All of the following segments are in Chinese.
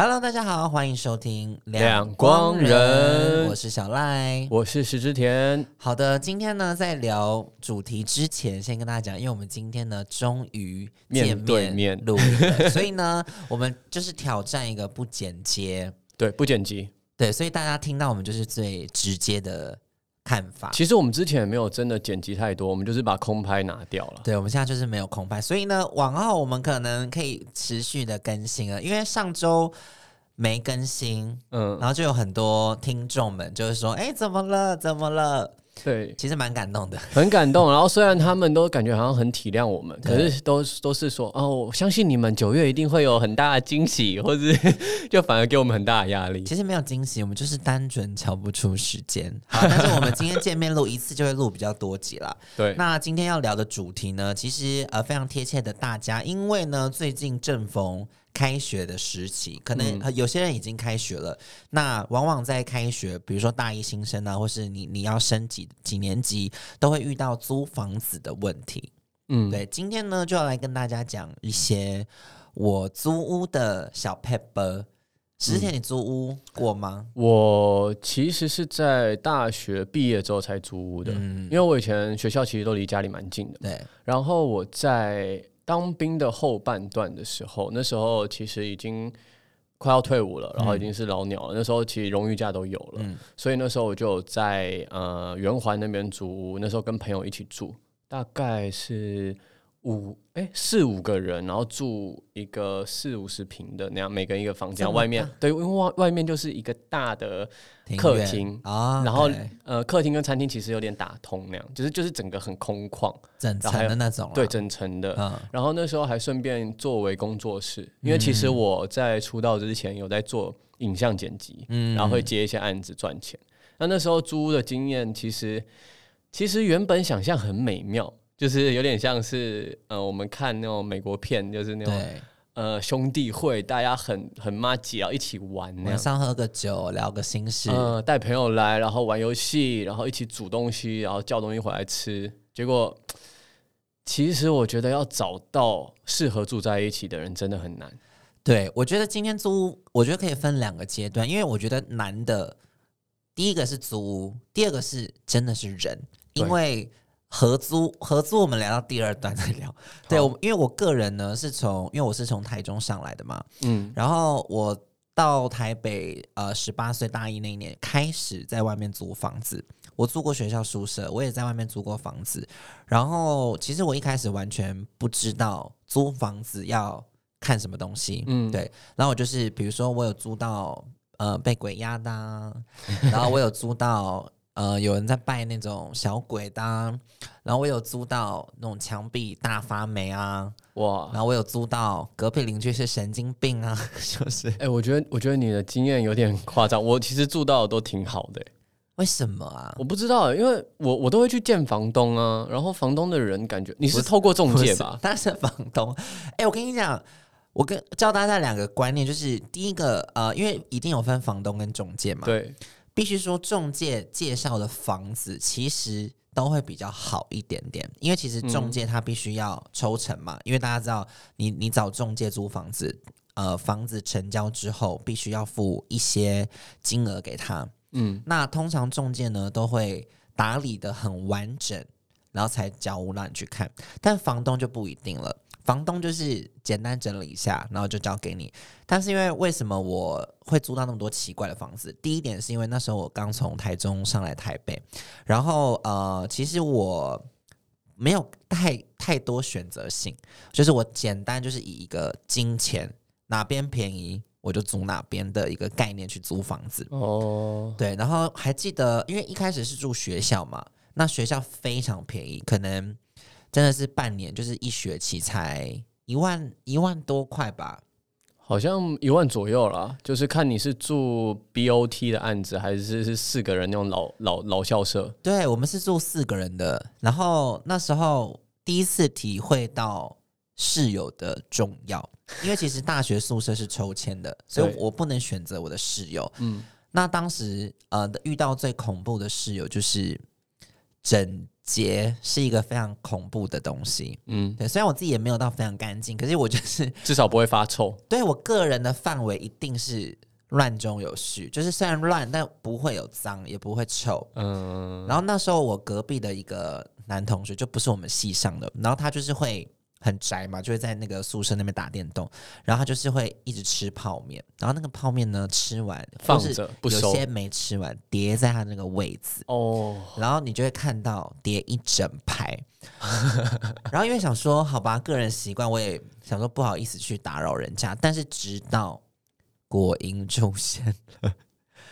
Hello，大家好，欢迎收听两光人我是小赖。我是石之田，好的，今天呢，在聊主题之前，先跟大家讲，因为我们今天呢，终于见面对面录 所以呢，我们就是挑战一个不剪接，对，不剪辑。对，所以大家听到我们就是最直接的看法。其实我们之前也没有真的剪辑太多，我们就是把空拍拿掉了。对，我们现在就是没有空拍，所以呢，往后我们可能可以持续的更新了，因为上周没更新，嗯，然后就有很多听众们就是说，哎，怎么了？怎么了？对，其实蛮感动的。很感动。然后虽然他们都感觉好像很体谅我们，可是都都是说哦，我相信你们九月一定会有很大的惊喜，或者是 就反而给我们很大的压力。其实没有惊喜，我们就是单纯瞧不出时间。好，但是我们今天见面录一次就会录比较多集啦。对，那今天要聊的主题呢，其实呃非常贴切的大家，因为呢最近正逢开学的时期，可能、有些人已经开学了。那往往在开学，比如说大一新生啊，或是你你要升几几年级，都会遇到租房子的问题。嗯，对，今天呢就要来跟大家讲一些我租屋的小 paper。之前你租屋过吗？我其实是在大学毕业之后才租屋的，嗯因为我以前学校其实都离家里蛮近的。对，然后我在当兵的后半段的时候，那时候其实已经快要退伍了，然后已经是老鸟了。那时候其实荣誉假都有了，嗯所以那时候我就在呃圆环那边租屋，那时候跟朋友一起住，大概是五哎四五个人，然后住一个四五十平的那样，每个人一个房间，外面对，因为外外面就是一个大的客厅啊，然后呃客厅跟餐厅其实有点打通那样，就是就是整个很空旷，整层的那种，对整层的。嗯。然后那时候还顺便作为工作室，因为其实我在出道之前有在做影像剪辑，嗯。然后会接一些案子赚钱。那那时候租屋的经验，其实其实原本想象很美妙，就是有点像是呃我们看那种美国片，就是那种对，呃兄弟会，大家很很妈姐，要一起玩那样。晚上喝个酒，聊个心事，呃，带朋友来，然后玩游戏，然后一起煮东西，然后叫东西回来吃。结果，其实我觉得要找到适合住在一起的人真的很难。对，我觉得今天租屋，我觉得可以分两个阶段，因为我觉得难的，第一个是租屋，第二个是真的是人，对因为合租合租我们聊到第二段再聊。对，我因为我个人呢是从，因为我是从台中上来的嘛，嗯，然后我到台北，呃，十八岁大一那一年开始在外面租房子。我租过学校宿舍，我也在外面租过房子。然后其实我一开始完全不知道租房子要看什么东西，嗯对。然后我就是比如说我有租到呃被鬼压的、啊，然后我有租到呃有人在拜那种小鬼的、啊，然后我有租到那种墙壁大发霉啊，哇，然后我有租到隔壁邻居是神经病啊，就是哎、我觉得我觉得你的经验有点夸张。我其实住到的都挺好的、为什么啊？我不知道、因为我我都会去见房东啊，然后房东的人感觉你是透过中介吧？他是房东。哎、我跟你讲，我跟教大家两个观念，就是第一个，呃，因为一定有分房东跟中介嘛，，对，必须说中介介绍的房子其实。都会比较好一点点，因为其实中介他必须要抽成嘛，因为大家知道你你找中介租房子，呃，房子成交之后必须要付一些金额给他，嗯，那通常中介呢都会打理的很完整，然后才交屋让你去看。但房东就不一定了，房东就是简单整理一下，然后就交给你。但是因为为什么我会租到那么多奇怪的房子？第一点是因为那时候我刚从台中上来台北，然后呃，其实我。没有太太多选择性，就是我简单就是以一个金钱哪边便宜我就租哪边的一个概念去租房子。哦，对，然后还记得，因为一开始是住学校嘛，那学校非常便宜，可能真的是半年，就是一学期才一万一万多块吧。好像一万左右啦，就是看你是住 BOT 的案子，还是是四个人那种老老老校舍。对我们是住四个人的，然后那时候第一次体会到室友的重要，因为其实大学宿舍是抽签的，所以我不能选择我的室友。嗯，那当时呃遇到最恐怖的室友就是整洁是一个非常恐怖的东西。嗯，对，虽然我自己也没有到非常干净，可是我就是 至少不会发臭。对我个人的范围一定是乱中有序，就是虽然乱，但不会有脏，也不会臭。嗯，然后那时候我隔壁的一个男同学就不是我们系上的，然后他就是会很宅嘛，就会在那个宿舍那边打电动，然后他就是会一直吃泡面，然后那个泡面呢吃完放着不收有些没吃完叠在他那个位置。哦，然后你就会看到叠一整排，然后因为想说好吧，个人习惯，我也想说不好意思去打扰人家，但是直到果蝇出现了，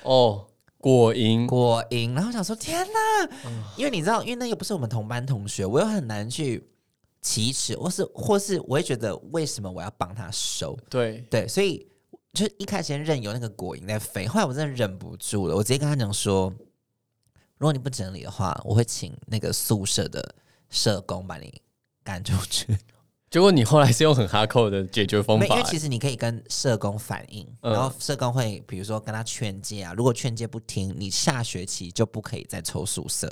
哦，果蝇，果蝇，然后想说天哪，因为你知道，因为那又不是我们同班同学，我又很难去启齿，或是或是我会觉得为什么我要帮他收？对，对，所以就一开始先任由那个果蝇在飞，后来我真的忍不住了，我直接跟他讲说，如果你不整理的话，我会请那个宿舍的社工把你赶出去。结果你后来是用很哈扣的解决方法，因法为，其实你可以跟社工反映，嗯然后社工会比如说跟他劝诫啊，如果劝诫不听，你下学期就不可以再抽宿舍。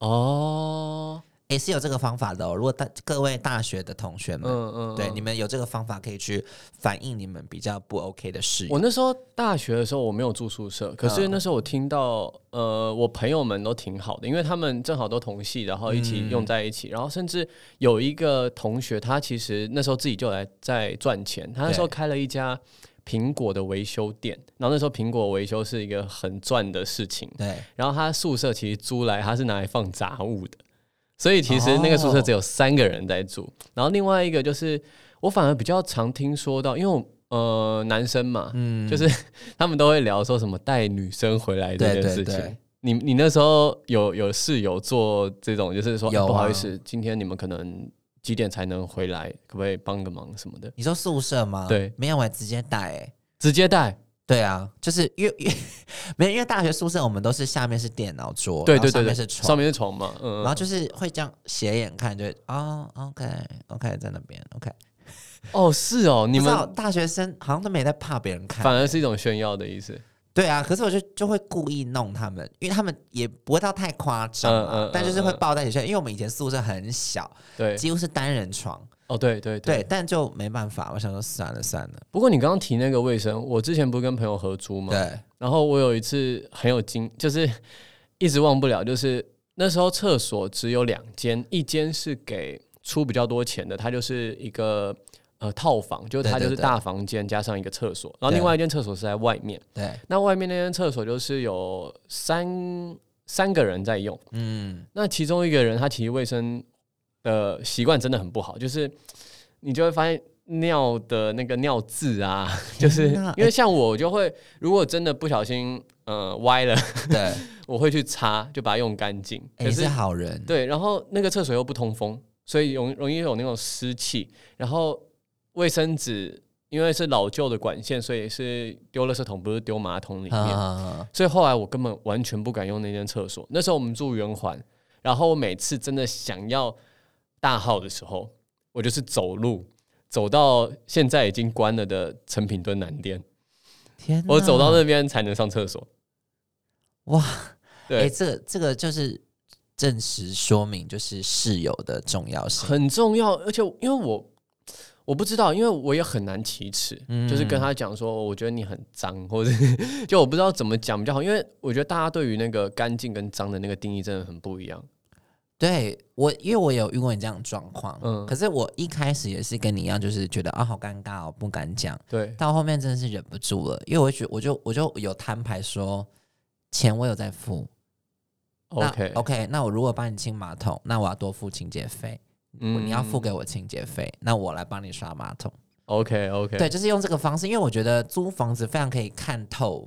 哦，也是有这个方法的哦。如果大各位大学的同学们，嗯嗯，嗯对你们有这个方法可以去反映你们比较不 OK 的事。我那时候大学的时候我没有住宿舍，可是嗯那时候我听到，呃，我朋友们都挺好的，因为他们正好都同系，然后一起嗯用在一起，然后甚至有一个同学，他其实那时候自己就来在赚钱，他那时候开了一家苹果的维修店，然后那时候苹果维修是一个很赚的事情，对然后他宿舍其实租来，他是拿来放杂物的，所以其实那个宿舍只有三个人在住。然后另外一个就是，我反而比较常听说到，因为我呃男生嘛，嗯就是他们都会聊说什么带女生回来这件事情。对你你那时候有有室友做这种，就是说、不好意思，今天你们可能几点才能回来，可不可以帮个忙什么的？你说宿舍吗？对没有，我直接带、欸。直接带，对啊，就是因为因为 没有，因为大学宿舍我们都是下面是电脑桌，对对对对，上面是床，上面是床嘛，嗯，然后就是会这样斜眼看，就啊哦，OK OK，在那边 OK。哦是哦，你你们们大学生好像都没在怕别人看，反而是一种炫耀的意思。对啊，可是我就就会故意弄他们，因为他们也不会到太夸张啊，嗯嗯但就是会抱在一起睡，因为我们以前宿舍很小，对，几乎是单人床，哦对对对，但就没办法，我想说算了算了，不过你刚刚提那个卫生，我之前不是跟朋友合租吗？对，然后我有一次很有经，就是一直忘不了，就是那时候厕所只有两间，一间是给出比较多钱的，它就是一个呃套房，就是它就是大房间加上一个厕所，然后另外一间厕所是在外面，对，那外面那间厕所就是有三三个人在用，嗯，那其中一个人他其实卫生的习惯真的很不好，就是 你就会发现尿的那个尿渍啊，就是因为像我就会，如果真的不小心呃歪了，对，我会去擦，就把它用干净。哎你是好人，对，然后那个厕所又不通风，所以容容易有那种湿气，然后卫生纸因为是老旧的管线，所以是丢垃圾桶，不是丢马桶里面。啊，所以后来我根本完全不敢用那间厕所。那时候我们住圆环，然后我每次真的想要大号的时候，我就是走路走到现在已经关了的成品敦南店，天，我走到那边才能上厕所。哇，对，哎，这个这个就是证实说明就是室友的重要性，很重要。而且因为我我不知道，因为我也很难启齿，嗯就是跟他讲说，我觉得你很脏，或者 就我不知道怎么讲比较好，因为我觉得大家对于那个干净跟脏的那个定义真的很不一样。对我，因为我有遇过你这样的状况，嗯。可是我一开始也是跟你一样，就是觉得啊好尴尬哦，不敢讲，对，到后面真的是忍不住了，因为我觉我就我就有摊牌说，钱我有在付。那 OK OK，那我如果帮你清马桶，那我要多付清洁费，嗯。你要付给我清洁费，那我来帮你刷马桶，OK OK，对，就是用这个方式，因为我觉得租房子非常可以看透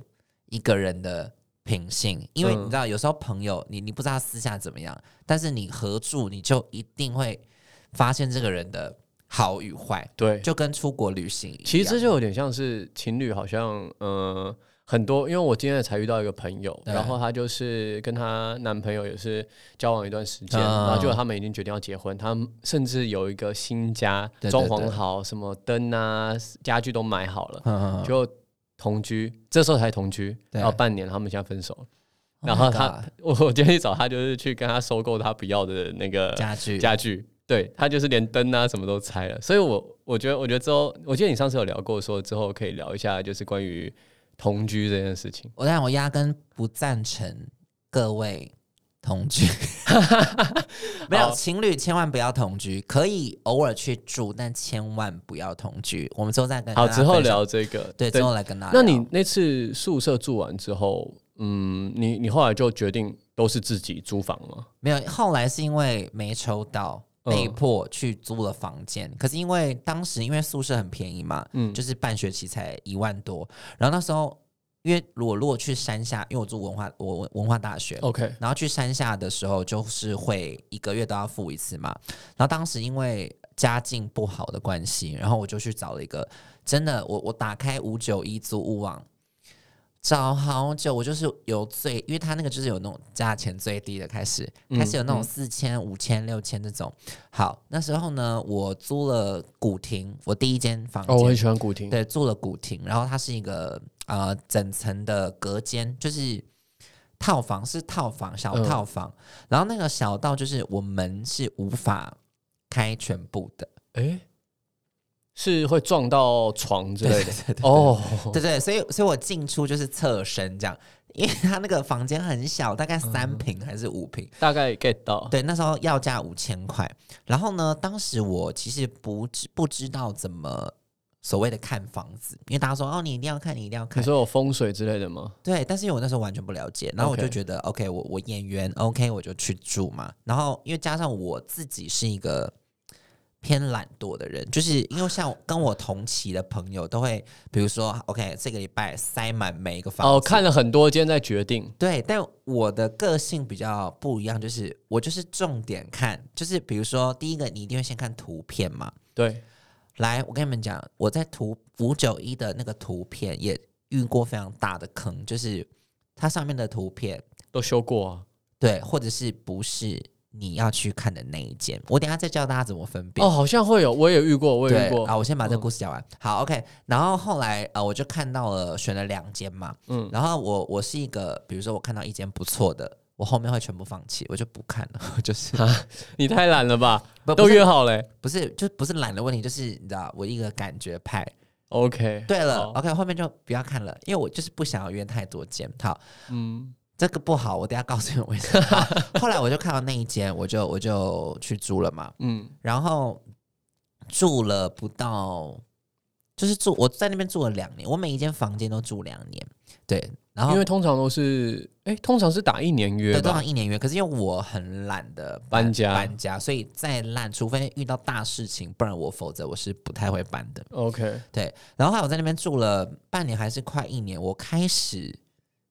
一个人的品性，因为嗯你知道有时候朋友你你不知道他私下怎么样，但是你合住你就一定会发现这个人的好与坏，对，就跟出国旅行一样。其实这就有点像是情侣，好像呃很多，因为我今天才遇到一个朋友，对。然后她就是跟她男朋友也是交往一段时间，嗯。然后就他们已经决定要结婚，他们甚至有一个新家对对。装潢好，什么灯啊家具都买好了，嗯，嗯嗯。就同居，这时候才同居，对。然后半年他们现在分手了，然后 Oh 他 我今天去找他，就是去跟他收购他不要的那个家具。家具，对他就是连灯啊什么都拆了，所以我我觉得我觉得之后，我记得你上次有聊过，说之后可以聊一下，就是关于同居这件事情。我但我压根不赞成各位同居，没有情侣千万不要同居，可以偶尔去住，但千万不要同居。我们之后再跟好，之后聊这个。对，之后来跟大家聊。那你那次宿舍住完之后，嗯，你你后来就决定都是自己租房吗？没有？后来是因为没抽到，嗯被迫去租了房间。可是因为当时因为宿舍很便宜嘛，嗯就是半学期才一万多，然后那时候因为我如果去山下，因为我住文化我文文化大学，OK，然后去山下的时候，就是会一个月都要付一次嘛。然后当时因为家境不好的关系，然后我就去找了一个真的，我我打开五九一租屋网。找好久，我就是有最，因为它那个就是有那种价钱最低的开始，嗯开始有那种嗯四千、五千、六千这种。好，那时候呢，我租了古亭，我第一间房哦，我很，喜欢古亭。对，住了古亭，然后它是一个呃整层的隔间，就是套房，是套房，小嗯套房。然后那个小到就是我门是无法开全部的，哎、是会撞到床之类的 哦。对对，所以所以我进出就是侧身这样，因为他那个房间很小，大概三平还是五平。大概 get 到。对，那时候要价五千块。然后呢，当时我其实不知不知道怎么所谓的看房子，因为大家说哦，你一定要看，你一定要看你。说有风水之类的吗？对，但是因为我那时候完全不了解，然后我就觉得 OK，我我演员 OK，我就去住嘛。然后因为加上我自己是一个偏懒惰的人，就是因为像跟我同期的朋友都会，比如说 OK，这个礼拜塞满每一个房子，哦，看了很多今天在决定。对，但我的个性比较不一样，就是我就是重点看，就是比如说第一个，你一定会先看图片嘛。对，来，我跟你们讲，我在图五九一的那个图片也遇过非常大的坑，就是它上面的图片，都修过啊。对，或者是不是你要去看的那一间，我等下再教大家怎么分辨。哦，好像会有，我也遇过，我也遇过。啊，我先把这个嗯故事讲完。好，OK。然后后来呃，我就看到了选了两间嘛，嗯，然后我我是一个，比如说我看到一间不错的，我后面会全部放弃，我就不看了，我 就是你太懒了吧？不都约好嘞。不是就不是懒的问题，就是你知道我一个感觉派。OK。对了，OK，后面就不要看了，因为我就是不想要约太多间。好，嗯，这个不好，我等下告诉你为什么。后来我就看到那一间，我就我就去租了嘛，嗯，然后住了不到，就是住我在那边住了两年，我每一间房间都住两年，对，然后因为通常都是，哎、通常是打一年约对，通常。一年约。可是因为我很懒得搬家搬家，所以再烂，除非遇到大事情，不然我否则我是不太会搬的。OK，对，然后后来我在那边住了半年，还是快一年，我开始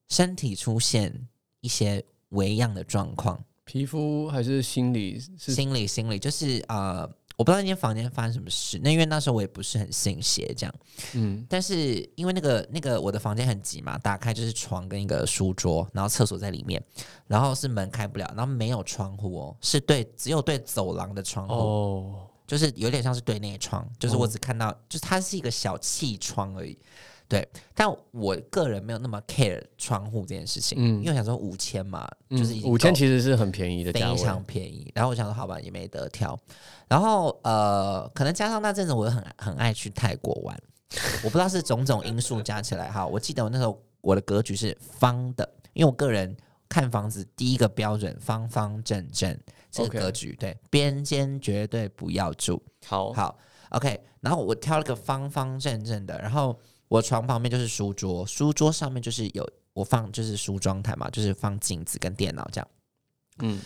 身体出现一些微恙的状况，皮肤还是心理是心理心理就是呃。我不知道那间房间发生什么事，那因为那时候我也不是很信邪这样，嗯但是因为那个那个我的房间很挤嘛，打开就是床跟一个书桌，然后厕所在里面，然后是门开不了，然后没有窗户哦，是对只有对走廊的窗户，哦，就是有点像是对内窗，就是我哦只看到，就是它是一个小气窗而已。对，但我个人没有那么 care 窗户这件事情，嗯因为我想说五千嘛，就是已经五千够其实是很便宜的价位。非常便宜。然后我想说，好吧，也没得挑。然后呃，可能加上那阵子我很很爱去泰国玩，我不知道是种种因素加起来哈。我记得我那时候我的格局是方的，因为我个人看房子第一个标准方方正正这个 OK 格局对边间绝对不要住。好，好，OK，然后我挑了个方方正正的，然后我床旁边就是书桌，书桌上面就是有我放就是梳妆台嘛，就是放镜子跟电脑这样。嗯，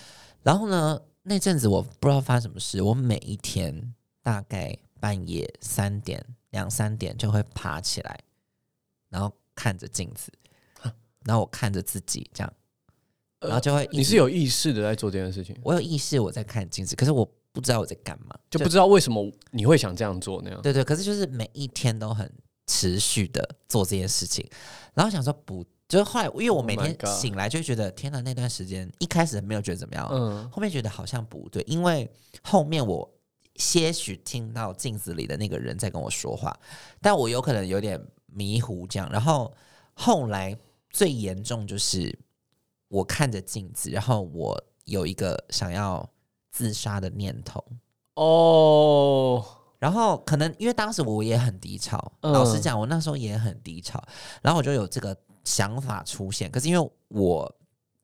然后呢，那阵子我不知道发生什么事，我每一天大概半夜三点两三点就会爬起来，然后看着镜子，然后我看着自己这样，然后就会你是有意识的在做这件事情，我有意识我在看镜子，可是我不知道我在干嘛，就不知道为什么你会想这样做那样。对对，可是就是每一天都很持续的做这件事情，然后想说不，就是后来因为我 Oh 每天醒来就觉得天哪，那段时间一开始没有觉得怎么样，嗯，后面觉得好像不对，因为后面我些许听到镜子里的那个人在跟我说话，但我有可能有点迷糊这样，然后后来最严重就是我看着镜子，然后我有一个想要自杀的念头。哦，然后可能因为当时我也很低潮，嗯老实讲，我那时候也很低潮，然后我就有这个想法出现。可是因为我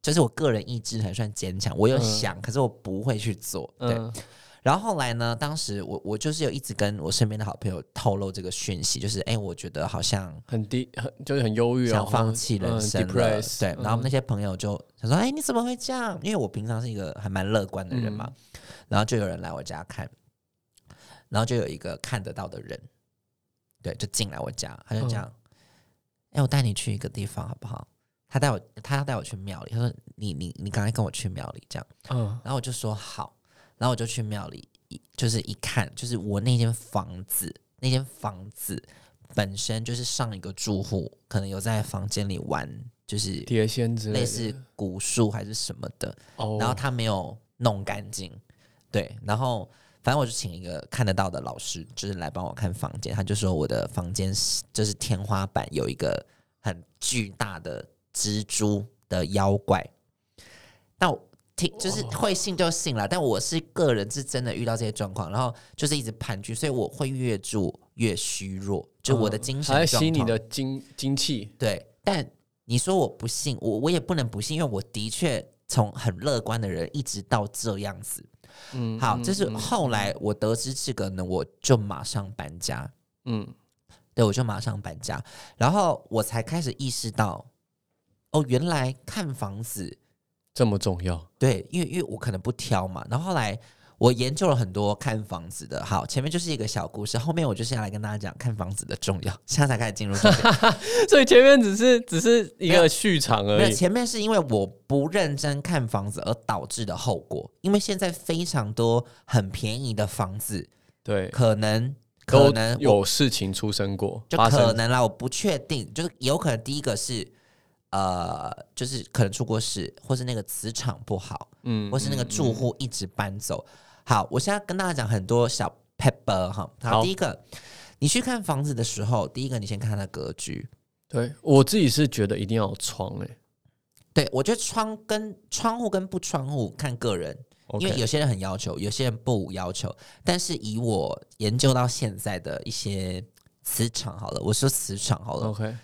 就是我个人意志还算坚强，我有嗯想，可是我不会去做。对，嗯然后后来呢，当时我我就是有一直跟我身边的好朋友透露这个讯息，就是哎，我觉得好像很低，很就是很忧郁啊，想放弃人生对，然后那嗯些朋友就想说：“哎、你怎么会这样？”因为我平常是一个还蛮乐观的人嘛，然后就有人来我家看，然后就有一个看得到的人，对，就进来我家，他就讲：“哎、我带你去一个地方好不好？”他带我，他要带我去庙里。他说：“你你你刚才跟我去庙里。”这样，嗯然后我就说好，然后我就去庙里，一就是一看，就是我那间房子，那间房子本身就是上一个住户可能有在房间里玩，就是碟仙之类，类似古树还是什么的，哦，然后他没有弄干净，对，然后反正我就请一个看得到的老师，就是来帮我看房间，他就说我的房间是就是天花板有一个很巨大的蜘蛛的妖怪，那我听就是会信就信了，但我是个人是真的遇到这些状况，然后就是一直盘踞，所以我会越住越虚弱，就我的精神还在吸你的精精气，对，但你说我不信，我我也不能不信，因为我的确从很乐观的人一直到这样子。嗯，好，嗯这是嗯后来我得知这个呢，我就马上搬家。嗯。对，我就马上搬家，然后我才开始意识到，哦，原来看房子，这么重要，对，因为因为我可能不挑嘛，然后后来我研究了很多看房子的，好，前面就是一个小故事，后面我就是要来跟大家讲看房子的重要，现在才开始进入重点。所以前面只是只是一个续场没有，而已，前面是因为我不认真看房子而导致的后果。因为现在非常多很便宜的房子，对，可能可能有事情出生过，就可能啦，我不确定，就是有可能第一个是呃，就是可能出过事，或是那个磁场不好，嗯或是那个住户一直搬走。好，我现在跟大家讲很多小 pepper 哈。好，第一个，你去看房子的时候，第一个你先看它的格局。对我自己是觉得一定要有窗诶、对我觉得窗跟窗户跟不窗户看个人，因为有些人很要求，有些人不要求。但是以我研究到现在的一些磁场，好了，我说磁场好了，OK，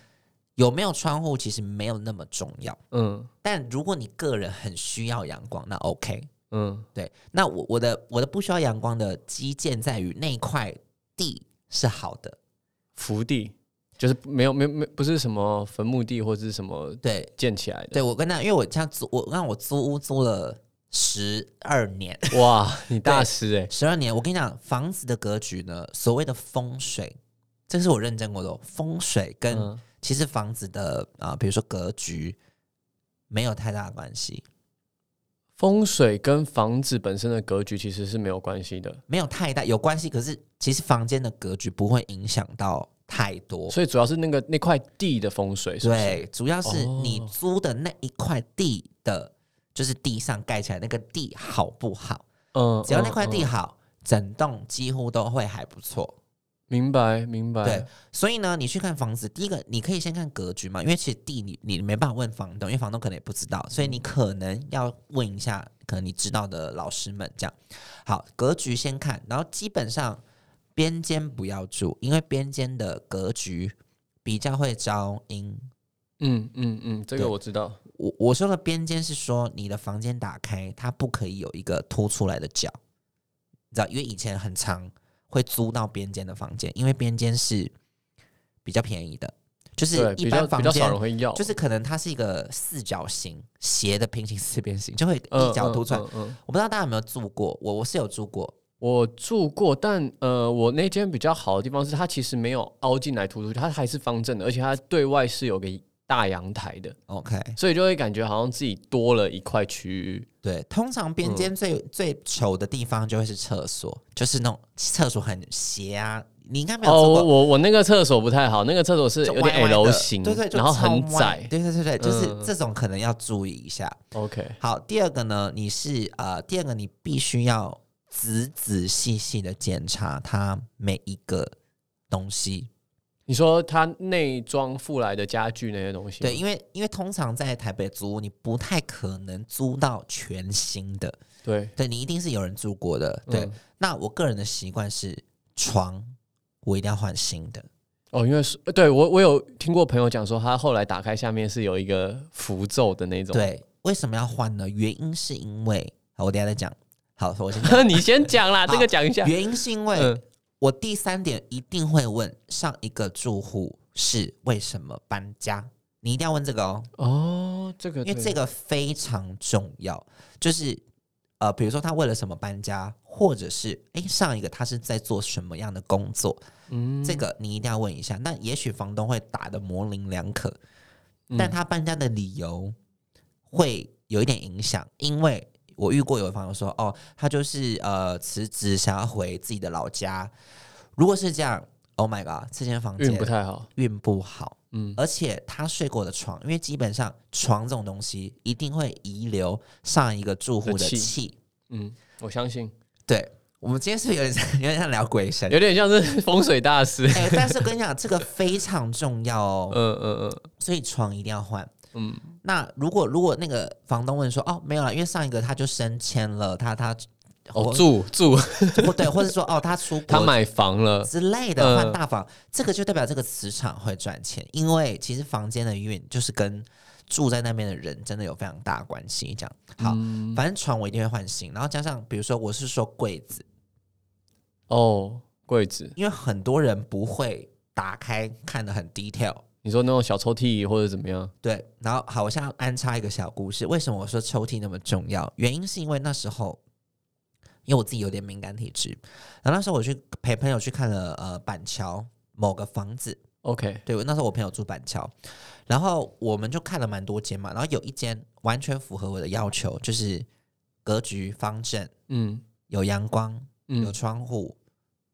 有没有窗户其实没有那么重要。嗯但如果你个人很需要阳光，那 OK。嗯。对，那我我的我的不需要阳光的基建在于那块地是好的，福地就是没有没有没有不是什么坟墓地或者是什么对建起来的，对，我跟他，因为我像租我让我租屋租了十二年，哇，你 大师哎、十二年，我跟你讲，房子的格局呢，所谓的风水，这是我认真过的哦，风水跟嗯。其实房子的啊、比如说格局没有太大的关系，风水跟房子本身的格局其实是没有关系的，没有太大有关系，可是其实房间的格局不会影响到太多。所以主要是那个那块地的风水，是不是？对，主要是你哦租的那一块地的，就是地上盖起来那个地好不好？嗯，只要那块地嗯嗯好，整栋几乎都会还不错。明白明白，对，所以呢，你去看房子，第一个你可以先看格局嘛，因为其实地你你没办法问房东，因为房东可能也不知道，所以你可能要问一下，可能你知道的老师们这样。好，格局先看，然后基本上边间不要住，因为边间的格局比较会招阴。嗯嗯嗯，这个我知道，我我说的边间是说你的房间打开，它不可以有一个凸出来的角，你知道，因为以前很常会租到边间的房间，因为边间是比较便宜的，就是，一般房间少人会要，就是可能它是一个四角形斜的平行四边形，就会嗯一角凸出来。嗯嗯嗯我不知道大家有没有住过，我我是有住过，我住过，但呃，我那间比较好的地方是它其实没有凹进来突出去，它还是方正的，而且它对外是有个大阳台的，OK，所以就会感觉好像自己多了一块区域。对，通常边嗯间最、最丑的地方就会是厕所，就是那种厕所很斜啊，你应该没有哦，我我那个厕所不太好，那个厕所是有点 L 型，对对，然后很窄。对对对对，就是嗯这种可能要注意一下。OK，好，第二个呢，你是呃，第二个你必须要仔仔细细的检查它每一个东西，你说它内装附来的家具那些东西，对，因为因为通常在台北租屋，你不太可能租到全新的，对对你一定是有人住过的。对，嗯那我个人的习惯是床，我一定要换新的。哦，因为是对我我有听过朋友讲说，他后来打开下面是有一个符咒的那种。，对，为什么要换呢？原因是因为，好，我等下再讲。好，我先。你先讲啦，这个讲一下。原因是因为嗯我第三点一定会问上一个住户是为什么搬家，你一定要问这个哦，哦，这个因为这个非常重要。就是呃，比如说他为了什么搬家，或者是诶上一个他是在做什么样的工作，嗯这个你一定要问一下。那也许房东会打的模棱两可，嗯但他搬家的理由会有一点影响，因为我遇过有的房东说，哦，他就是呃辞职想要回自己的老家。如果是这样，Oh my god，这间房间运不太好。运不好，嗯而且他睡过的床，因为基本上床这种东西一定会遗留上一个住户的的气气。嗯，我相信对我们今天是有点像有点像聊鬼神？有点像是风水大师。哎、但是跟你讲，这个非常重要哦，嗯嗯嗯所以床一定要换。嗯，那如果如果那个房东问说哦没有了，因为上一个他就升迁了，他他哦，住住，不对，或者说哦他出国他买房了。之类的嗯。换大房，这个就代表这个磁场会赚钱，因为其实房间的运就是跟住在那边的人真的有非常大的关系。这样。好，嗯。反正床我一定会换新，然后加上比如说我是说柜子，哦，柜子，因为很多人不会打开看的很 detail。你说那种小抽屉或者怎么样？对，然后好，我现在安插一个小故事。为什么我说抽屉那么重要？原因是因为那时候，因为我自己有点敏感体质，然后那时候我去陪朋友去看了呃板桥某个房子，OK，对，那时候我朋友住板桥，然后我们就看了蛮多间嘛，然后有一间完全符合我的要求，就是格局方正，嗯有阳光，嗯有嗯窗户，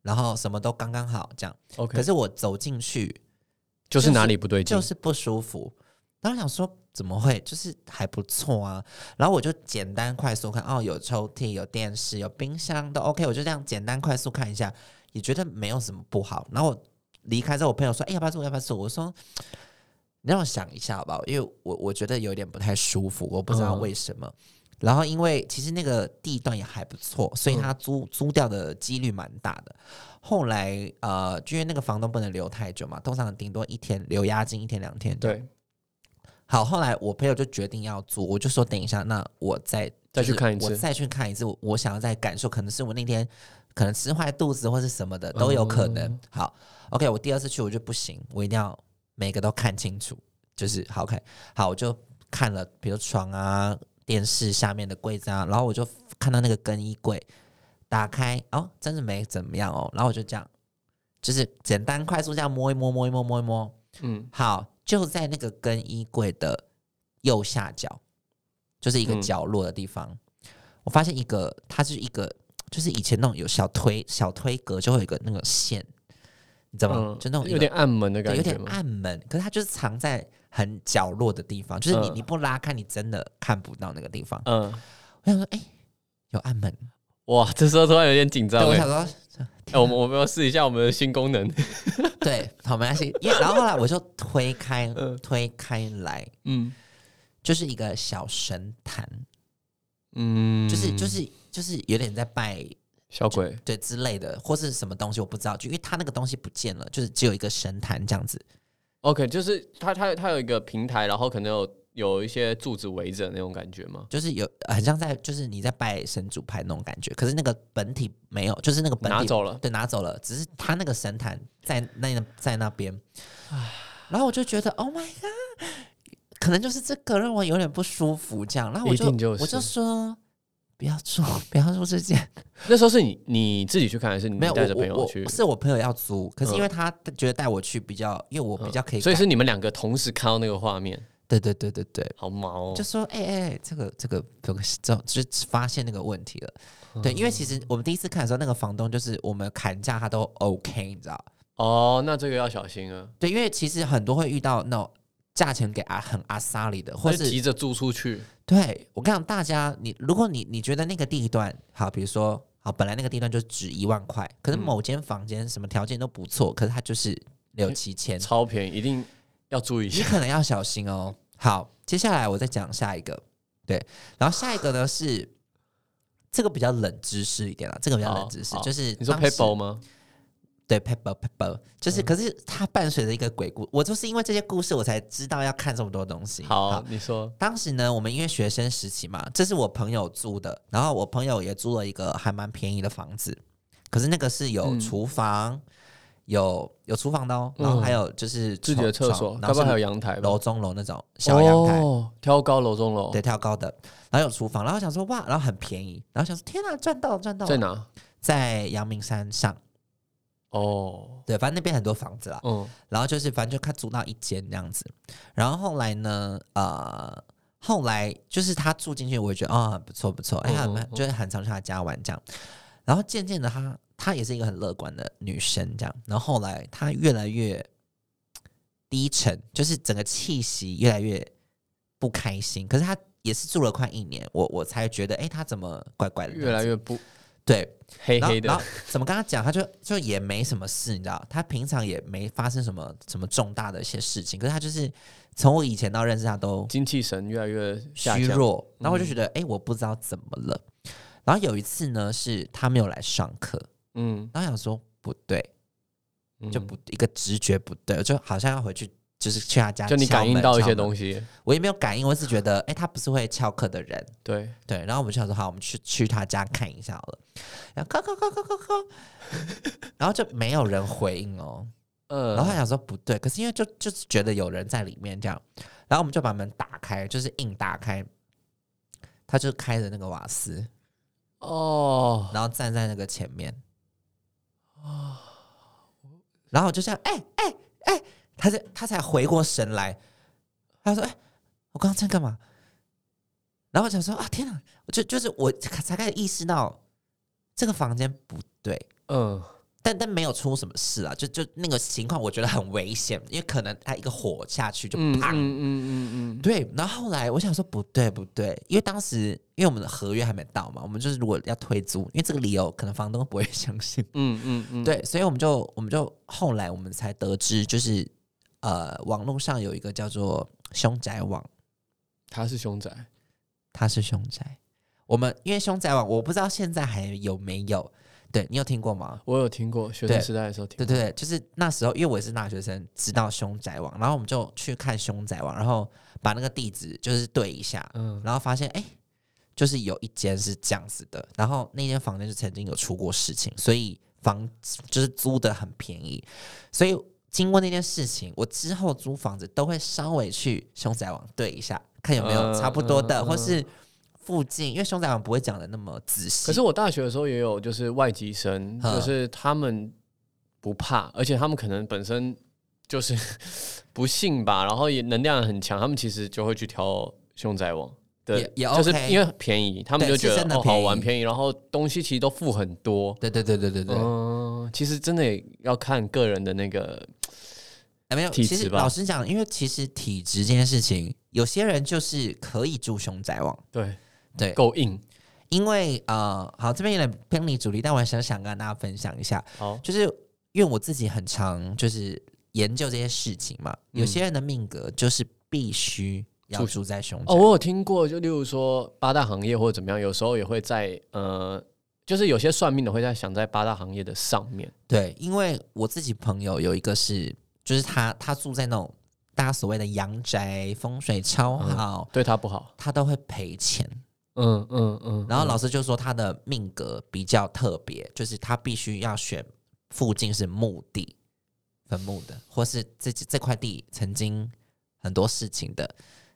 然后什么都刚刚好这样。，OK，可是我走进去就是哪里不对劲就？是不舒服，然后想说怎么会，就是还不错啊。然后我就简单快速看，哦，有抽屉，有电视，有冰箱都 OK，我就这样简单快速看一下，也觉得没有什么不好。然后我离开之后，我朋友说：“哎、要不要住？要不要住？”我说：“你让我想一下好不好？因为我我觉得有点不太舒服，我不知道嗯为什么。然后因为其实那个地段也还不错，所以他租、租掉的几率蛮大的。后来呃，就因为那个房东不能留太久嘛，通常顶多一天留押金，一天两天。，对，好，后来我朋友就决定要租，我就说等一下，那我再再去看一次我再去看一次。我我想要再感受，可能是我那天可能吃坏肚子或是什么的都有可能。哦好，OK，我第二次去我就不行，我一定要每个都看清楚，就是好看。好，我就看了，比如床啊、电视下面的柜子啊，然后我就看到那个更衣柜打开，哦，真的没怎么样哦，然后我就这样，就是简单快速这样摸一摸，摸一摸，摸一摸。嗯好，就在那个更衣柜的右下角，就是一个嗯角落的地方，我发现一个，它是一个，就是以前那种有小推小推格，就会有一个那个线，你知道吗？嗯，就那种有点暗门的感觉有点？暗门，可是它就是藏在很角落的地方，就是你、嗯你不拉开，你真的看不到那个地方。嗯，我想说，哎、有暗门，哇，这时候突然有点紧张对，我哎想。说，哎，我们我们要试一下我们的新功能。对，好，没关系。因为然后后来我就推开，嗯推开来，嗯就是一个小神坛，嗯，就是就是就是有点在拜小鬼。对之类的，或是什么东西我不知道，就因为他那个东西不见了，就是只有一个神坛这样子。OK，就是它它它有一个平台，然后可能有有一些柱子围着那种感觉吗？就是有很像在，就是你在拜神主牌那种感觉，可是那个本体没有，就是那个本体拿走了。对，拿走了，只是他那个神坛在那在那边，然后我就觉得，Oh my god，可能就是这个让我有点不舒服，这样，然后我就就我就说不要做，不要做这件，那时候是你你自己去看，还是你没有，带着朋友去我？是我朋友要租，可是因嗯为他觉得带我去比较，因为我比较可以感，所以是你们两个同时看到那个画面，对对对对对，好毛哦就。说哎哎、哎这个这个这个这就是发现那个问题了。对，因为其实我们第一次看的时候，那个房东就是我们砍价他都 OK，你知道？哦，那这个要小心啊，对，因为其实很多会遇到那种价钱给啊很阿萨里的，或是急着租出去。对我跟你讲，大家你如果你你觉得那个地段好，比如说好，本来那个地段就值一万块，可是嗯某间房间什么条件都不错，可是它就是六七千，超便宜，一定要注意一你。可能要小心哦。好，接下来我再讲下一个，对，然后下一个呢是这个比较冷知识一点了，这个比较冷知识，就是你说 PayPal 吗？对，pepper pepper，就是，可是它伴随着一个鬼故，我就是因为这些故事，我才知道要看这么多东西。好，你说。当时呢，我们因为学生时期嘛，这是我朋友租的，然后我朋友也租了一个还蛮便宜的房子，可是那个是有嗯。厨房，有有厨房的哦，然后还有就是自己的厕所，然后是不会还有阳台？楼中楼那种小阳台，哦，挑高楼中楼，对，挑高的，然后有厨房，然后想说哇，然后很便宜，然后想说天哪，赚到了赚到了，在哪？在阳明山上，哦，对，反正那边很多房子啦，嗯，然后就是反正就看租到一间这样子，然后后来呢，呃，后来就是他住进去，我也觉得哦不错不错，哎呀，嗯嗯嗯。就是很常去他家玩这样，然后渐渐的他他也是一个很乐观的女生这样，然后后来她越来越低沉，就是整个气息越来越不开心，可是她也是住了快一年，我我才觉得哎，她怎么怪怪的越来越不对，黑黑的然后然后，怎么跟他讲，他就就也没什么事，你知道，他平常也没发生什么什么重大的一些事情，可是他就是从我以前到认识他都精气神越来越下降。虚弱，然后我就觉得，哎、我不知道怎么了。然后有一次呢，是他没有来上课，嗯，然后想说不对，嗯。就不一个直觉不对，就好像要回去，就是去他家，就你感应到一些，东西，我也没有感应，我是觉得，哎、他不是会翘课的人，对，对，然后我们就想说，好，我们去去他家看一下好了。然后敲敲敲敲敲敲，然后就没有人回应哦。呃，然后他想说不对，可是因为就就是觉得有人在里面这样，然后我们就把门打开，就是硬打开，他就开着那个瓦斯，哦，然后站在那个前面哦，然后我就这样，哎哎哎，他才他才回过神来，他说，哎，我刚刚在干嘛？然后我想说啊，天哪！我就就是我才开始意识到这个房间不对，嗯，但但没有出什么事啊，就就那个情况我觉得很危险，因为可能他一个火下去就嗯砰。嗯嗯嗯嗯，对，然后后来我想说不对不对，因为当时因为我们的合约还没到嘛，我们就是如果要退租，因为这个理由可能房东不会相信，嗯嗯嗯，对，所以我们就我们就后来我们才得知，就是呃网络上有一个叫做凶宅网，他是凶宅，他是凶宅。我们因为凶宅网，我不知道现在还有没有，对你有听过吗？我有听过，学生时代的时候听过，对对对，就是那时候，因为我也是大学生，知道凶宅网，然后我们就去看凶宅网，然后把那个地址就是对一下，嗯，然后发现哎、就是有一间是这样子的，然后那间房间就曾经有出过事情，所以房就是租的很便宜，所以经过那件事情，我之后租房子都会稍微去凶宅网对一下，看有没有嗯差不多的，嗯或是附近，因为凶宅网不会讲的那么仔细。可是我大学的时候也有，就是外籍生，嗯就是他们不怕，而且他们可能本身就是 不信吧，然后也能量很强，他们其实就会去挑凶宅网。对也，也就是因为便宜，他们就觉得好玩便宜，然后东西其实都付很多。对对对对对对，嗯，其实真的也要看个人的那个，哎，没有，其实老实讲，因为其实体质这件事情，有些人就是可以住凶宅网，对对，够硬。因为呃，好，这边有点偏离主题，但我还想想跟大家分享一下，好，就是因为我自己很常就是研究这些事情嘛，嗯。有些人的命格就是必须要住住在凶宅，哦，我有听过，就例如说八大行业或者怎么样，有时候也会在呃，就是有些算命的会在想在八大行业的上面。对，因为我自己朋友有一个是，就是他他住在那种大家所谓的阳宅，风水超好，对他不好。他都会赔钱。嗯嗯嗯。然后老师师就说他的命格比较特别，就是他必须要选附近是墓地、坟墓的，或是这这块地曾经很多事情的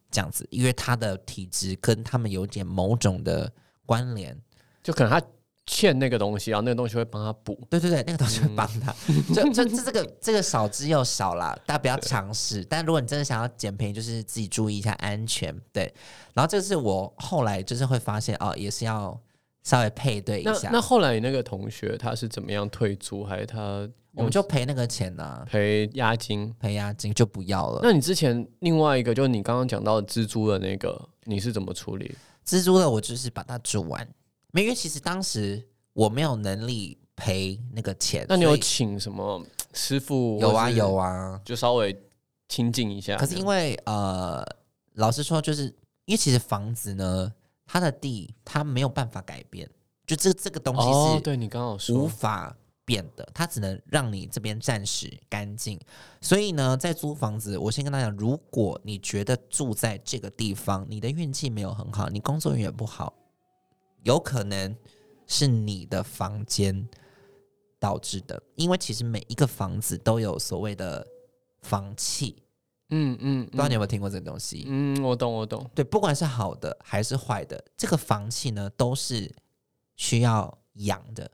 这样子，因为他的体质跟他们有点某种的关联。就可能他欠那个东西，然后那个东西会帮他补。对对对，那个东西会帮他。就就这这个这个少之又少啦，大家不要尝试。但如果你真的想要减便宜，就是自己注意一下安全。对，然后这是我后来就是会发现哦，也是要稍微配对一下。那后来你那个同学他是怎么样退租，还是他我们就赔那个钱呢、赔押金？赔押金就不要了。那你之前另外一个，就是你刚刚讲到的蜘蛛的那个，你是怎么处理？蜘蛛的我就是把它煮完，没因为其实当时我没有能力赔那个钱，那你有请什么师傅有啊有啊。就稍微亲近一下。可是因为呃，老实说，就是因为其实房子呢，它的地它没有办法改变，就这这个东西哦，是对你刚刚有无，法变的，它只能让你这边暂时干净。所以呢，在租房子，我先跟大家讲，如果你觉得住在这个地方，你的运气没有很好，你工作运也不好，有可能是你的房间导致的，因为其实每一个房子都有所谓的房气，嗯嗯，不知道你有嗯没有听过这个东西？嗯，我懂我懂，对，不管是好的还是坏的，这个房气呢都是需要养的。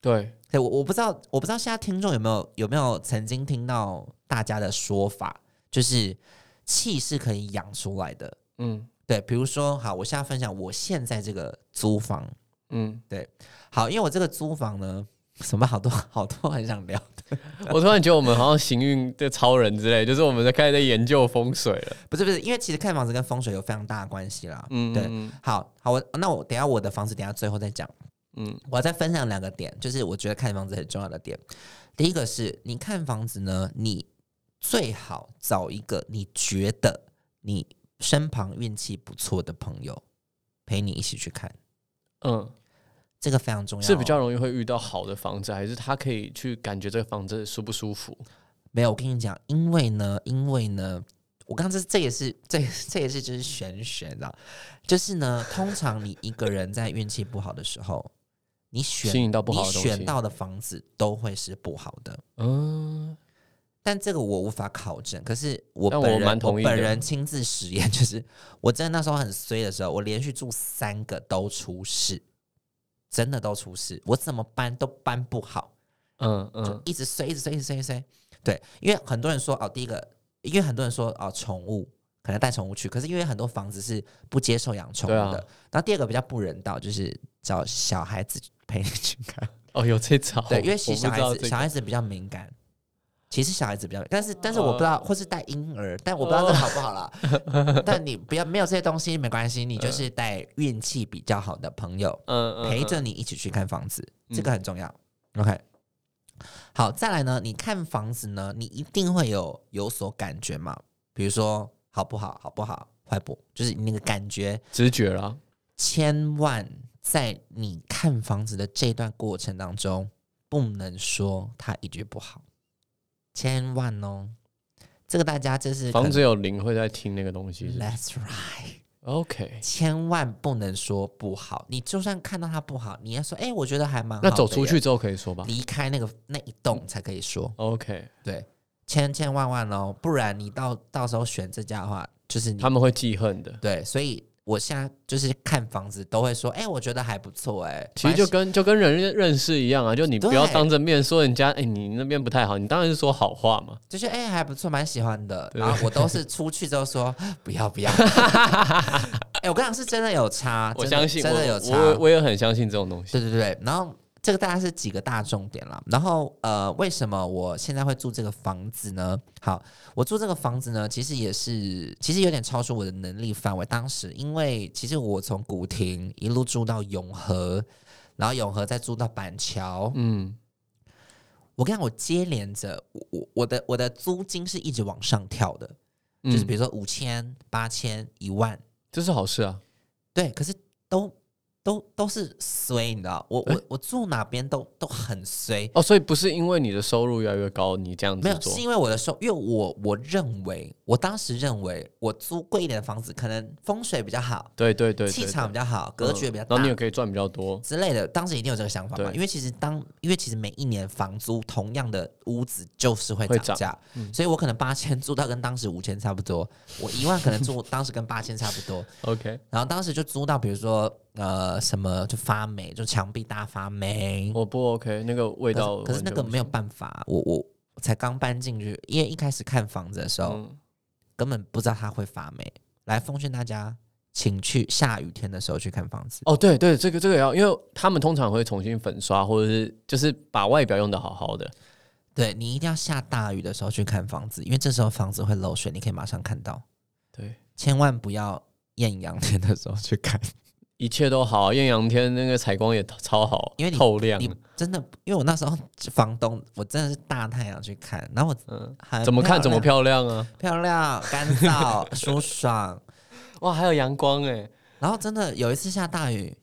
对，对我我不知道，我不知道现在听众有没有有没有曾经听到大家的说法，就是气是可以养出来的。嗯对，比如说，好，我现在分享我现在这个租房，嗯，对好，因为我这个租房呢，什么好多 好多很想聊，我突然觉得我们好像行运的超人之类，就是我们在开始在研究风水了。不是不是，因为其实看房子跟风水有非常大的关系啦。嗯，对嗯好好，我那我等下我的房子等下最后再讲。嗯我要再分享两个点，就是我觉得看房子很重要的点。第一个是你看房子呢，你最好找一个你觉得你身旁运气不错的朋友陪你一起去看，嗯，这个非常重要哦。是比较容易会遇到好的房子，还是他可以去感觉这个房子舒不舒服？没有，我跟你讲，因为呢，因为呢，我刚刚这这也是这这也是就是玄学，的，就是呢，通常你一个人在运气不好的时候，你选你选到的房子都会是不好的。嗯，但这个我无法考证，可是我本人本人亲自实验，就是我真的那时候很衰的时候，我连续住三个都出事，真的都出事，我怎么搬都搬不好，就嗯嗯，一直衰，一直衰，一直衰，一直衰。对，因为很多人说哦，第一个，因为很多人说哦，宠物可能带宠物去，可是因为很多房子是不接受养宠物的。然后第二个比较不人道，就是找小孩子陪你去看。哦，有这招，对，因为小孩子小孩子比较敏感，其实小孩子比较，但是但是我不知道，或是带婴儿，但我不知道这好不好啦。但你不要没有这些东西没关系，你就是带运气比较好的朋友嗯嗯，陪嗯着你一起去看房子，这嗯个很重要。OK，好，再来呢，你看房子呢，你一定会有有所感觉嘛，比如说好不好，好不好，坏不，就是你那个感觉，直觉啦，千万在你看房子的这段过程当中，不能说他一句不好，千万哦。这个大家就是房子有灵会在听那个东西是不是，That's right，，OK。千万不能说不好。你就算看到它不好，你要说，哎、我觉得还蛮好的那走出去之后可以说吧离开那个那一栋才可以说，？OK，对，千千万万哦，不然你到到时候选这家的话，就是你他们会记恨的。对，所以我现在就是看房子都会说，哎、我觉得还不错，哎，其实就跟就跟人认认识一样啊，就你不要对当着面说人家，哎、你那边不太好，你当然是说好话嘛。就是哎、还不错，蛮喜欢的。对然后我都是出去之后说不要不要，哎、我跟你讲是真的有差，我相信，真的有差，我也很相信这种东西。对对对，然后这个大概是几个大重点了。然后呃，为什么我现在会住这个房子呢？好，我住这个房子呢，其实也是其实有点超出我的能力范围。当时因为其实我从古亭一路住到永和，然后永和再住到板桥，嗯，我跟你讲，我接连着我我我的我的租金是一直往上跳的，就是比如如说五千、八千、一万，这是好事啊。对，可是都都都是衰，你知道，我我我住哪边都都很衰，哦，所以不是因为你的收入越来越高，你这样没有，子做是因为我的收，因为我我认为，我当时认为我租贵一点的房子，可能风水比较好，对对对对气场比较较好，格局也比较大。然后你也可以赚比较多。之类的，当时一定有这个想法嘛？因为其实当，因为其实每一年房租同样的屋子就是会涨价，所以我可能八千租到跟当时五千差不多，我一万可能租当时跟八千差不多，OK，然后当时就租到比如说呃什么就发霉，就墙壁大发霉，我不 OK，那个味道是可是那个没有办法，我我我才刚搬进去，因为一开始看房子的时候、嗯，根本不知道它会发霉。来奉劝大家，请去下雨天的时候去看房子。哦，对对，这个这个也要，因为他们通常会重新粉刷，或者是就是把外表用的好好的。对你一定要下大雨的时候去看房子，因为这时候房子会漏水，你可以马上看到。对，千万不要艳阳天的时候去看。一切都好，艳阳天那个采光也超好，因为你透亮。你真的，因为我那时候房东，我真的是大太阳去看，然后我怎么看怎么漂漂亮啊！漂亮、干燥、舒爽。哇，还有阳光哎，然后真的有一次下大雨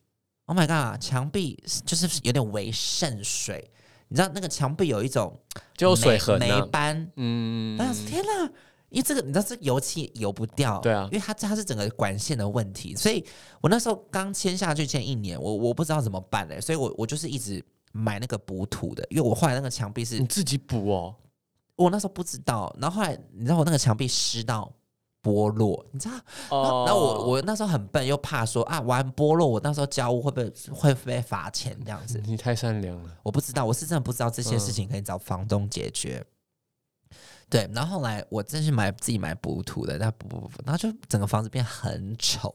，Oh my god，墙壁就是有点微渗水，你知道那个墙壁有一种就水痕霉啊。斑，嗯，但是天哪！因为这个你知道，这油漆油不掉，对啊因为它它是整个管线的问题，所以我那时候刚签下去签一年，我我不知道怎么办嘞，所以我我就是一直买那个补土的，因为我后来那个墙壁是你自己补哦。我那时候不知道，然后后来你知道我那个墙壁湿到剥落，你知道，然后哦，然后我我那时候很笨，又怕说啊玩剥落，我那时候交屋会不会会被罚钱这样子？你太善良了。我不知道，我是真的不知道这些事情可以找房东解决。对，然后后来我真是买自己买补土的，但补补补补，然后就整个房子变很丑。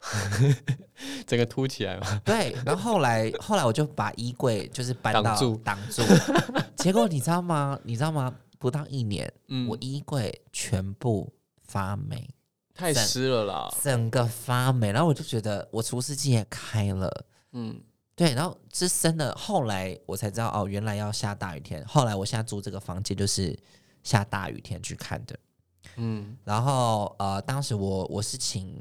整个凸起来嘛。对，然后后来后来我就把衣柜就是搬到挡住挡住，结果你知道吗？你知道吗？不到一年，嗯我，衣柜全部发霉，太湿了啦。整个发霉，然后我就觉得我除湿机也开了。嗯，对，然后这真的，后来我才知道哦，原来要下大雨天。后来我现在租这个房间就是下大雨天去看的。嗯，然后呃，当时我我是请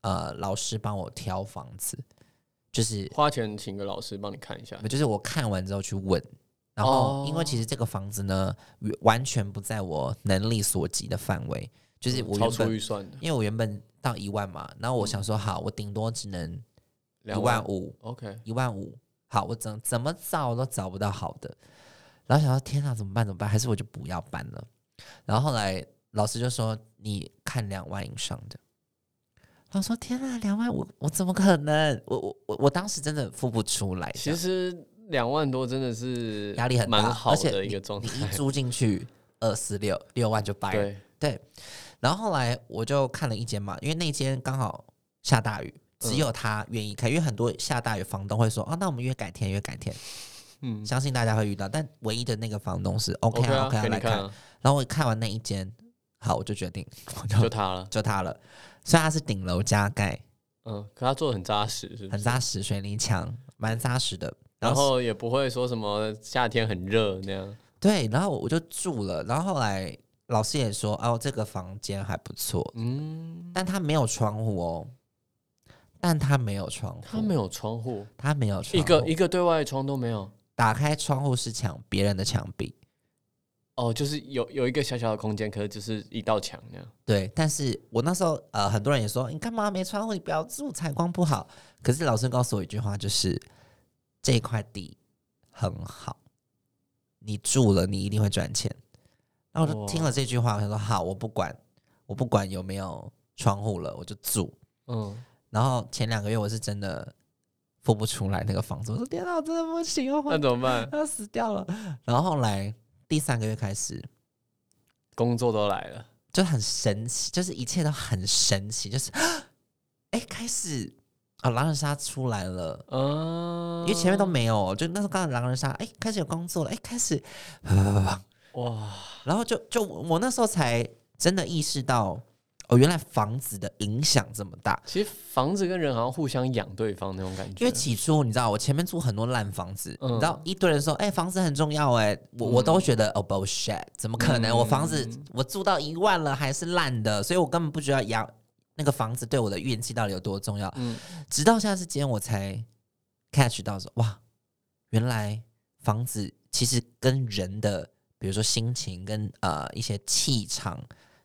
呃老师帮我挑房子，就是花钱请个老师帮你看一下。就是我看完之后去问，然后因为哦其实这个房子呢完全不在我能力所及的范围，就是我超出预算的。因为我原本到一万嘛，然后我想说好，我顶多只能一万五，OK，一万五，好，我怎怎么找都找不到好的，然后想到天啊，怎么办？怎么办？还是我就不要搬了。然后后来老师就说你看两万以上的，然后说天啊，两万我我怎么可能？我我我我当时真的付不出来，其实两万多真的是压力很大，蛮好而且的一你个状态。你一租进去二四六六万就掰了。对，然后后来我就看了一间嘛，因为那间刚好下大雨，只有他愿意开，因为很多下大雨房东会说哦，那我们约改天，约改天。嗯相信大家会遇到，但唯一的那个房东是 OK，OK 啊来看。给你看啊，然后我看完那一间，好，我就决定就 就他了。就他了。虽然它是顶楼加盖，嗯，可他做的很扎实？很扎实，水泥墙蛮扎实的。然后也不会说什么夏天很热那样。对，然后我就住了。然后后来老师也说，哦，这个房间还不错，嗯，但它没有窗户哦。但它没有窗户，他没有窗户，它没有窗户，一个一个对外窗都没有。打开窗户是抢，别人的墙壁。哦，就是有有一个小小的空间，可是就是一道墙那样。对，但是我那时候呃，很多人也说你干嘛没窗户，你不要住，采光不好。可是老师告诉我一句话，就是这块地很好，你住了你一定会赚钱。然后我就听了这句话，我想说好，我不管，我不管有没有窗户了，我就住。嗯，然后前两个月我是真的付不出来那个房子，我说天哪，我真的不行，我那怎么办？要死掉了。然后后来第三个月开始，工作都来了。就很神奇，就是一切都很神奇，就是 哎、开始啊，狼人杀出来了。嗯，因为前面都没有，就那时候刚刚狼人杀，哎、开始有工作了，哎、开始，哇，然后就就我那时候才真的意识到，哦，原来房子的影响这么大。其实房子跟人好像互相养对方那种感觉。因为起初你知道，我前面住很多烂房子，嗯你知道一堆人说，哎、房子很重要、哎，我我都觉得哦 bullshit，怎么可能？嗯我房子我住到一万了还是烂的，所以我根本不觉得养那个房子对我的运气到底有多重要。嗯，直到现在之间，我才 catch 到说，哇，原来房子其实跟人的，比如说心情跟呃一些气场，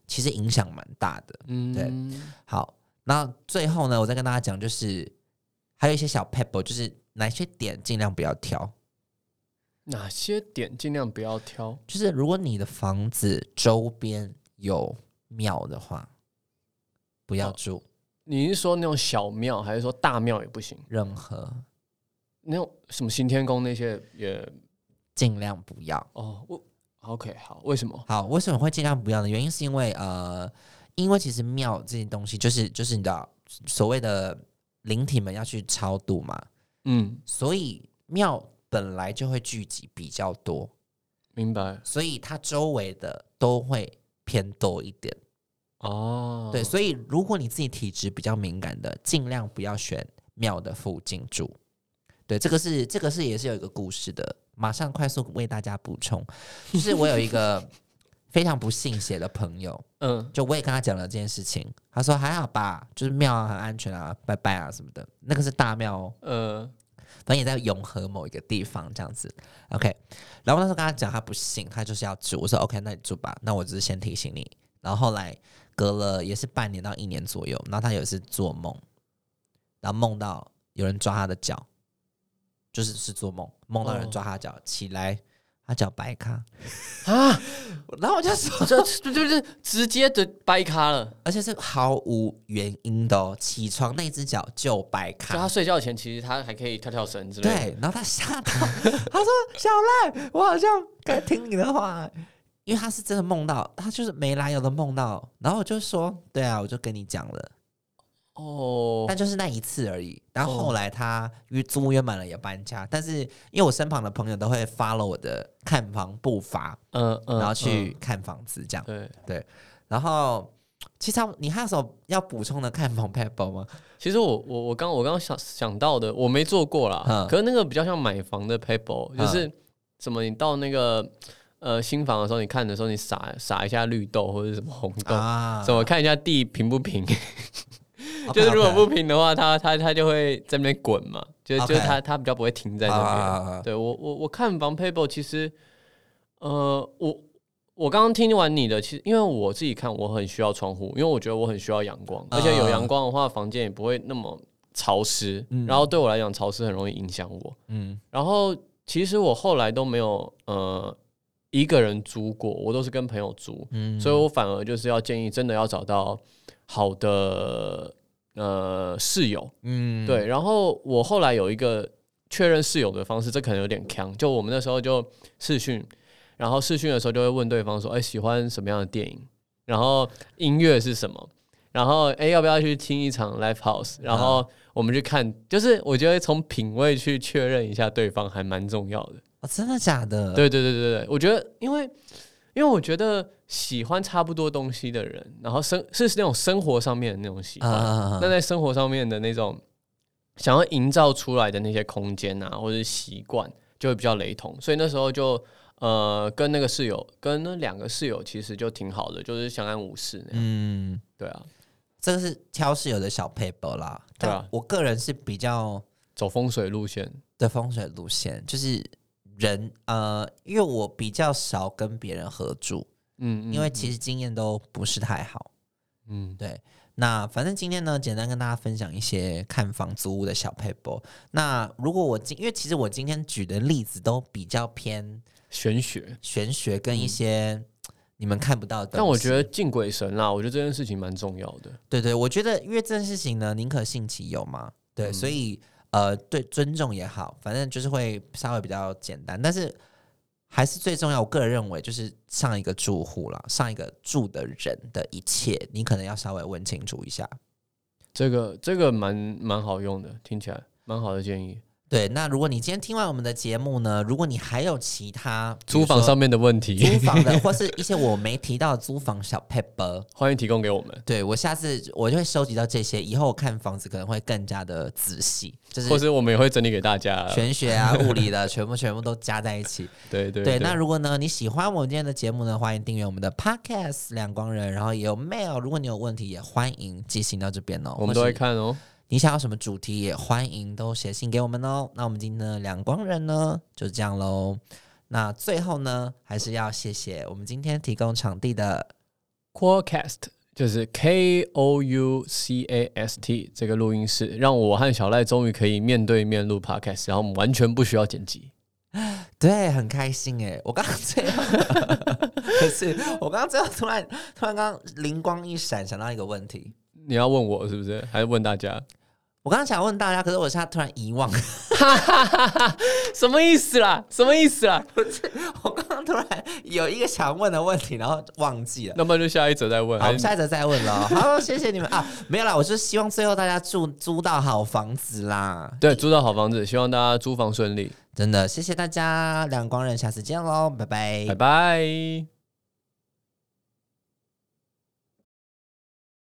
其实影响蛮大的。嗯，对好，那最后呢，我再跟大家讲，就是还有一些小 pebble，就是哪些点尽量不要挑。哪些点尽量不要挑？就是如果你的房子周边有庙的话，不要哦住你是说那种小庙，还是说大庙也不行？任何，那种什么新天宫那些也尽量不要。哦，我 OK 好，为什么？好，为什么会尽量不要呢？原因是因为呃，因为其实庙这些东西，就是就是你知道所谓的灵体们要去超度嘛，嗯，所以庙本来就会聚集比较多，明白所以它周围的都会偏多一点。哦。对，所以如果你自己体质比较敏感的，尽量不要选庙的附近住。对，这个是这个是也是有一个故事的，马上快速为大家补充，就是我有一个 非常不信邪的朋友，嗯，就我也跟他讲了这件事情，他说还好吧，就是庙啊很安全啊，拜拜啊什么的，那个是大庙哦，呃，反正也在永和某一个地方这样子。OK，然后那时候跟他讲，他不信，他就是要住。我说 OK，那你住吧。那我只是先提醒你。然后后来隔了也是半年到一年左右，然后他有一次做梦，然后梦到有人抓他的脚，就是是做梦，梦到人抓他的脚，起来他脚白咖啊，然后我就说，这这就是直接的掰咖了。而且是毫无原因的哦，起床那只脚就白就他。睡觉前，其实他还可以跳跳绳之类的。对，然后他吓到，他说：“小赖，我好像该听你的话。”因为他是真的梦到，他就是没来由的梦到，然后我就说：“对啊，我就跟你讲了。”哦，但就是那一次而已。然后后来他约租约满了也搬家，但是因为我身旁的朋友都会 follow 我的看房步伐，嗯嗯，然后去嗯看房子这样。对对。然后其实他你还有什么要补充的看房 paper 吗？其实我我我刚我刚刚想想到的，我没做过啦。可是那个比较像买房的 paper，就是什么你到那个呃新房的时候，你看的时候，你撒撒一下绿豆或者是什么红豆，啊怎么看一下地平不平？就是如果不平的话，它它它就会在那边滚嘛，就就是它它比较不会停在那边。啊对我我我看房 paper 其实，呃，我我刚刚听完你的，其实因为我自己看我很需要窗户，因为我觉得我很需要阳光，而且有阳光的话，房间也不会那么潮湿。然后对我来讲，潮湿很容易影响我。嗯然后其实我后来都没有呃一个人租过，我都是跟朋友租，嗯所以我反而就是要建议，真的要找到好的呃室友。嗯对，然后我后来有一个确认室友的方式，这可能有点强。就我们那时候就试训，然后试训的时候就会问对方说：“哎，喜欢什么样的电影？然后音乐是什么？然后哎，要不要去听一场 live house？然后我们去看，就是我觉得从品味去确认一下对方还蛮重要的。哦，真的假的？对对对对对，我觉得因为因为我觉得喜欢差不多东西的人，然后生是那种生活上面的那种喜欢，啊那在生活上面的那种想要营造出来的那些空间啊，或者是习惯，就会比较雷同。所以那时候就呃，跟那个室友，跟那两个室友其实就挺好的，就是相安无事那样。嗯，对啊，这个是挑室友的小 paper 啦。对啊我个人是比较走风水路线，的风水路线，就是人呃，因为我比较少跟别人合住，嗯，嗯因为其实经验都不是太好。嗯对，那反正今天呢，简单跟大家分享一些看房租屋的小 paper。那如果我今，因为其实我今天举的例子都比较偏玄学。玄学跟一些你们看不到的但我觉得敬鬼神啦，我觉得这件事情蛮重要的。对对，我觉得因为这件事情呢，宁可信其有嘛，对，所以呃，对尊重也好，反正就是会稍微比较简单，但是还是最重要。我个人认为，就是上一个住户了，上一个住的人的一切，你可能要稍微问清楚一下。这个这个蛮蛮好用的，听起来蛮好的建议。对，那如果你今天听完我们的节目呢，如果你还有其他租房上面面的问题，租房的，或是一些我没提到的租房小 paper，欢迎提供给我们，对我下次我就会收集到这些，以后我看房子可能会更加的仔细，就是或是我们也会整理给大家。玄学啊、物理的，全部全部都加在一起。对对对，那如果呢你喜欢我们今天的节目呢，欢迎订阅我们的 Podcast 两光人，然后也有 mail，如果你有问题也欢迎寄信到这边哦。我们都会看哦。你想要什么主题，也欢迎都写信给我们哦。那我们今天的两光人呢，就这样喽。那最后呢，还是要谢谢我们今天提供场地的 Quocast 就是 K O U C A S T 这个录音室，让我和小赖终于可以面对面录 podcast，然后我们完全不需要剪辑。对，很开心哎！我刚刚最后，可是我刚刚最后突然突然刚刚灵光一闪，想到一个问题。你要问我是不是？还是问大家？我刚刚想问大家，可是我现在突然遗忘，什么意思啦？什么意思啦？我刚刚突然有一个想问的问题，然后忘记了。那么就下一则再问。好，我们下一则再问喽。好，谢谢你们啊！没有啦，我是希望最后大家住租到好房子啦。对，租到好房子，希望大家租房顺利。真的，谢谢大家，两光人，下次见喽，拜拜拜拜。